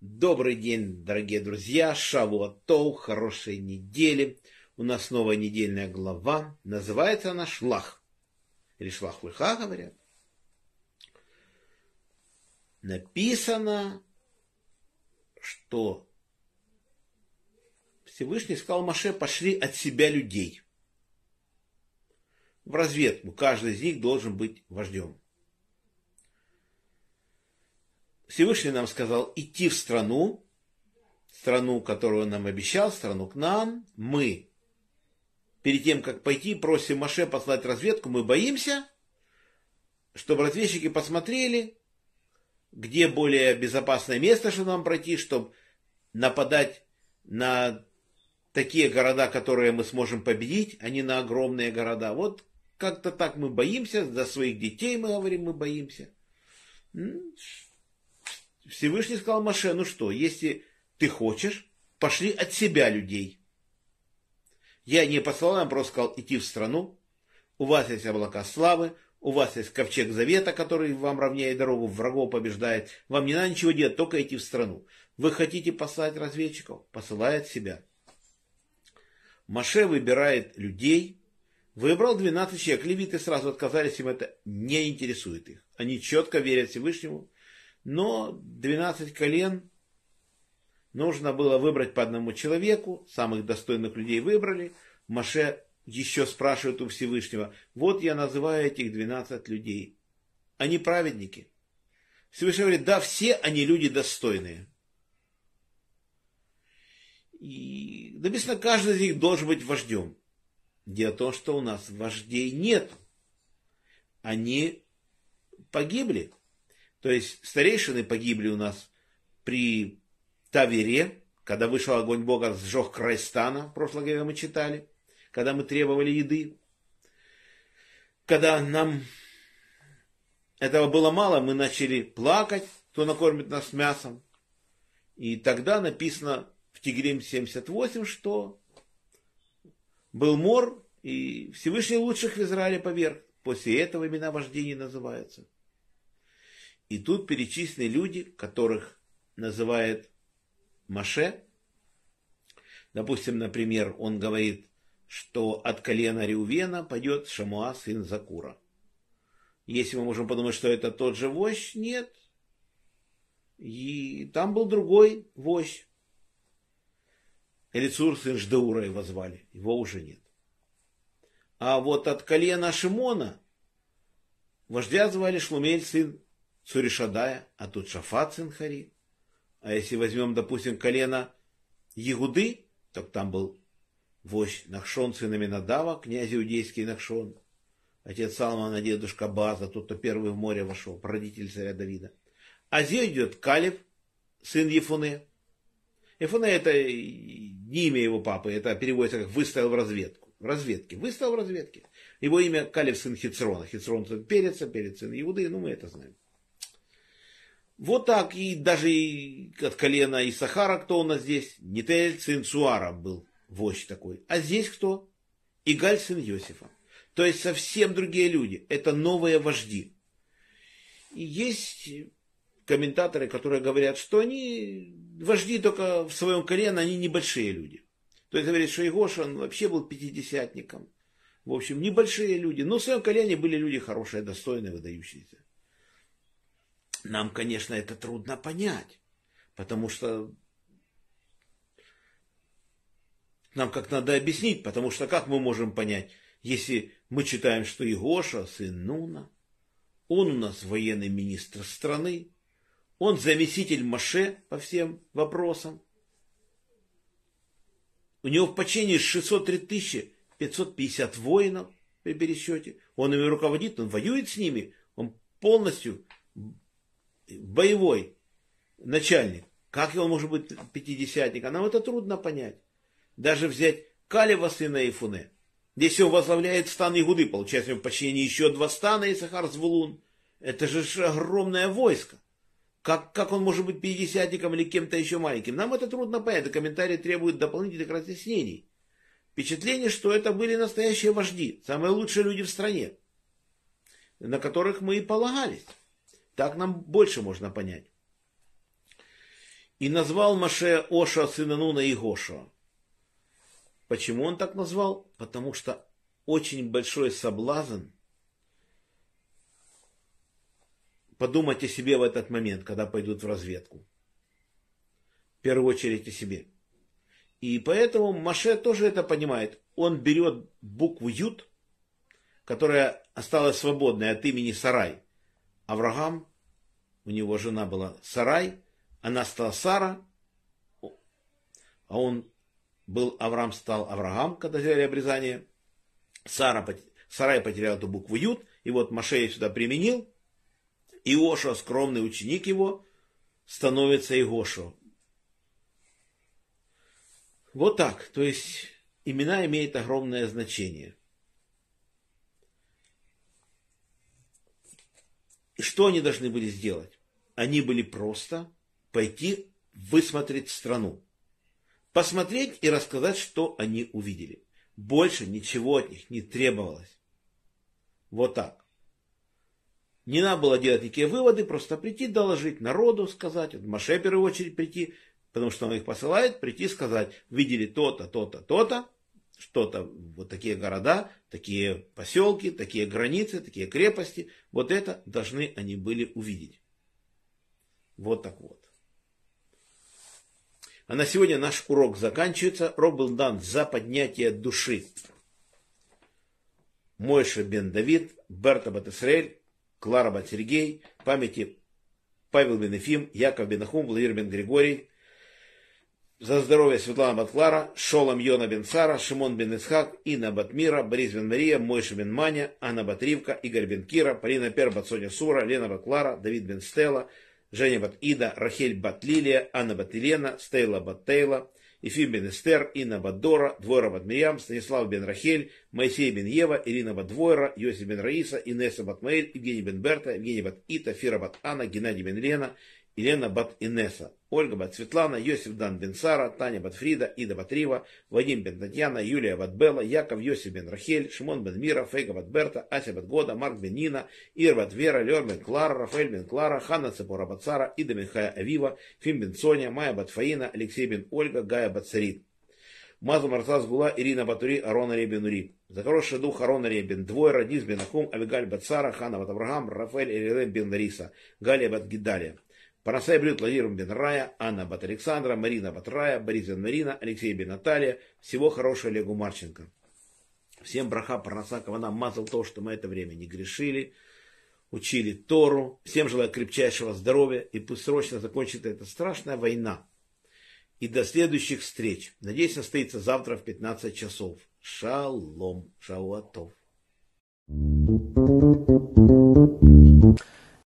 Добрый день, дорогие друзья, Шавуатоу, хорошей недели. У нас новая недельная глава, называется она Шлах. Или Шлах Вульха, говорят. Написано, что Всевышний сказал Маше, пошли от себя людей. В разведку. Каждый из них должен быть вождем. Всевышний нам сказал идти в страну, страну, которую он нам обещал, страну к нам. Мы, перед тем, как пойти, просим Маше послать разведку, мы боимся, чтобы разведчики посмотрели, где более безопасное место, чтобы нам пройти, чтобы нападать на такие города, которые мы сможем победить, а не на огромные города. Вот как-то так мы боимся, за своих детей мы говорим, мы боимся. Всевышний сказал Маше, ну что, если ты хочешь, пошли от себя людей. Я не послал, я просто сказал идти в страну. У вас есть облака славы, у вас есть ковчег завета, который вам равняет дорогу, врагов побеждает. Вам не надо ничего делать, только идти в страну. Вы хотите послать разведчиков? Посылает себя. Маше выбирает людей. Выбрал 12 человек. Левиты сразу отказались, им это не интересует их. Они четко верят Всевышнему. Но 12 колен нужно было выбрать по одному человеку. Самых достойных людей выбрали. Маше еще спрашивает у Всевышнего, вот я называю этих 12 людей. Они праведники. Всевышний говорит, да, все они люди достойные. И написано, каждый из них должен быть вождем. Дело в том, что у нас вождей нет. Они погибли. То есть старейшины погибли у нас при Тавере, когда вышел огонь Бога, сжег край стана, в прошлой главе мы читали, когда мы требовали еды. Когда нам этого было мало, мы начали плакать, кто накормит нас мясом. И тогда написано в Тигрим 78, что был мор, и Всевышний лучших в Израиле поверх. После этого имена вождения называются. И тут перечислены люди, которых называет Маше. Допустим, например, он говорит, что от колена Реувена пойдет Шамуа, сын Закура. Если мы можем подумать, что это тот же вождь, нет. И там был другой вождь. Элицур, сын Ждаура его звали. Его уже нет. А вот от колена Шимона вождя звали Шлумель, сын Цуришадая, а тут Шафат, сын Хари. А если возьмем, допустим, колено Ягуды, то там был вождь Нахшон, сын Аминадава, князь иудейский Нахшон. Отец Салмана, дедушка База, тот, кто первый в море вошел, родитель царя Давида. А здесь идет Калиб, сын Ефуне. Ефуне это не имя его папы, это переводится как выставил в разведку. В разведке. Выставил в разведке. Его имя Калев сын Хицрона. Хицрон сын Переца, Перец сын Иуды, ну мы это знаем. Вот так, и даже от колена Исахара, кто у нас здесь, Нитель сын Суара был вождь такой. А здесь кто? Игаль сын Иосифа. То есть совсем другие люди. Это новые вожди. И есть комментаторы, которые говорят, что они вожди только в своем колене, они небольшие люди. То есть говорит, что Егоша он вообще был пятидесятником. В общем, небольшие люди. Но в своем колене были люди хорошие, достойные, выдающиеся. Нам, конечно, это трудно понять. Потому что нам как надо объяснить, потому что как мы можем понять, если мы читаем, что Егоша, сын Нуна, он у нас военный министр страны, он заместитель Маше по всем вопросам. У него в подчинении 603 550 воинов при пересчете. Он ими руководит, он воюет с ними. Он полностью боевой начальник. Как он может быть пятидесятник? А нам это трудно понять. Даже взять Калева сына Ифуне. Если он возглавляет стан Игуды, получается, у него еще два стана Исахар Звулун. Это же огромное войско. Как, как он может быть пятидесятником или кем-то еще маленьким? Нам это трудно понять. Это комментарии требуют дополнительных разъяснений. Впечатление, что это были настоящие вожди, самые лучшие люди в стране. на которых мы и полагались. Так нам больше можно понять. И назвал Маше Оша сына Нуна и Гошуа. Почему он так назвал? Потому что очень большой соблазн подумать о себе в этот момент, когда пойдут в разведку. В первую очередь о себе. И поэтому Маше тоже это понимает. Он берет букву Ют, которая осталась свободной от имени Сарай. Авраам, у него жена была Сарай, она стала Сара, а он был Авраам, стал Авраам, когда сделали обрезание. Сара, Сарай потерял эту букву Ют, и вот Машея сюда применил, Иоша, скромный ученик его, становится Игошо. Вот так. То есть имена имеют огромное значение. И что они должны были сделать? Они были просто пойти высмотреть страну. Посмотреть и рассказать, что они увидели. Больше ничего от них не требовалось. Вот так. Не надо было делать никакие выводы, просто прийти, доложить народу, сказать, вот Маше в первую очередь прийти, потому что он их посылает, прийти сказать, видели то-то, то-то, то-то, что-то, вот такие города, такие поселки, такие границы, такие крепости, вот это должны они были увидеть. Вот так вот. А на сегодня наш урок заканчивается. Урок был дан за поднятие души. Мойша бен Давид, Берта Батисраэль, Клара Бат Сергей, памяти Павел бен Ефим, Яков бен Ахум, Владимир бен Григорий, за здоровье Светлана Бат Клара, Шолом Йона бен Сара, Шимон бен Исхак, Инна Бат Мира, Борис бен Мария, Мойша бен Маня, Анна Бат Ривка, Игорь бен Кира, Полина Пер Бат Соня Сура, Лена Бат Клара, Давид бен Стелла, Женя Бат Ида, Рахель Бат Лилия, Анна Бат Елена, Стейла Бат Тейла, Ефим бен Эстер, Инна бат Дора, Двойра бат Мирьям, Станислав бен Рахель, Моисей бен Ева, Ирина бат Двойра, Йосиф бен Раиса, Инесса бат Маэль, Евгений бен Берта, Евгений бат Ита, Фира бат Анна, Геннадий бен Лена, Елена бат Инесса, Ольга бат Светлана, Йосиф дан бен Сара, Таня бат Фрида, Ида бат Рива, Вадим бен Татьяна, Юлия бат Белла, Яков Йосиф бен Рахель, Шимон бен Мира, Фейга бат Берта, Ася бат Года, Марк бен Нина, Ир бат Вера, Лер бен Клара, Рафаэль бен Клара, Ханна Цепора бат Сара, Ида бен Авива, Фим бен Соня, Майя бат Фаина, Алексей бен Ольга, Гая бат Сарит. Мазу Марцаз Гула, Ирина Батури, Арона Ребенури. За хороший дух Арона Ребен, двое Радис бен Ахум, Авигаль Бацара, Хана Бат Авраам, Рафаэль Элилем бен Нариса, Галия Бат Гидалия. Парасай Брюд Владимир бен Рая, Анна Бат Александра, Марина Бат Рая, Борис Марина, Алексей бен Наталья. Всего хорошего Олегу Марченко. Всем браха, парнаса, кавана, мазал то, что мы это время не грешили, учили Тору. Всем желаю крепчайшего здоровья и пусть срочно закончится эта страшная война. И до следующих встреч. Надеюсь, состоится завтра в 15 часов. Шалом. Шауатов.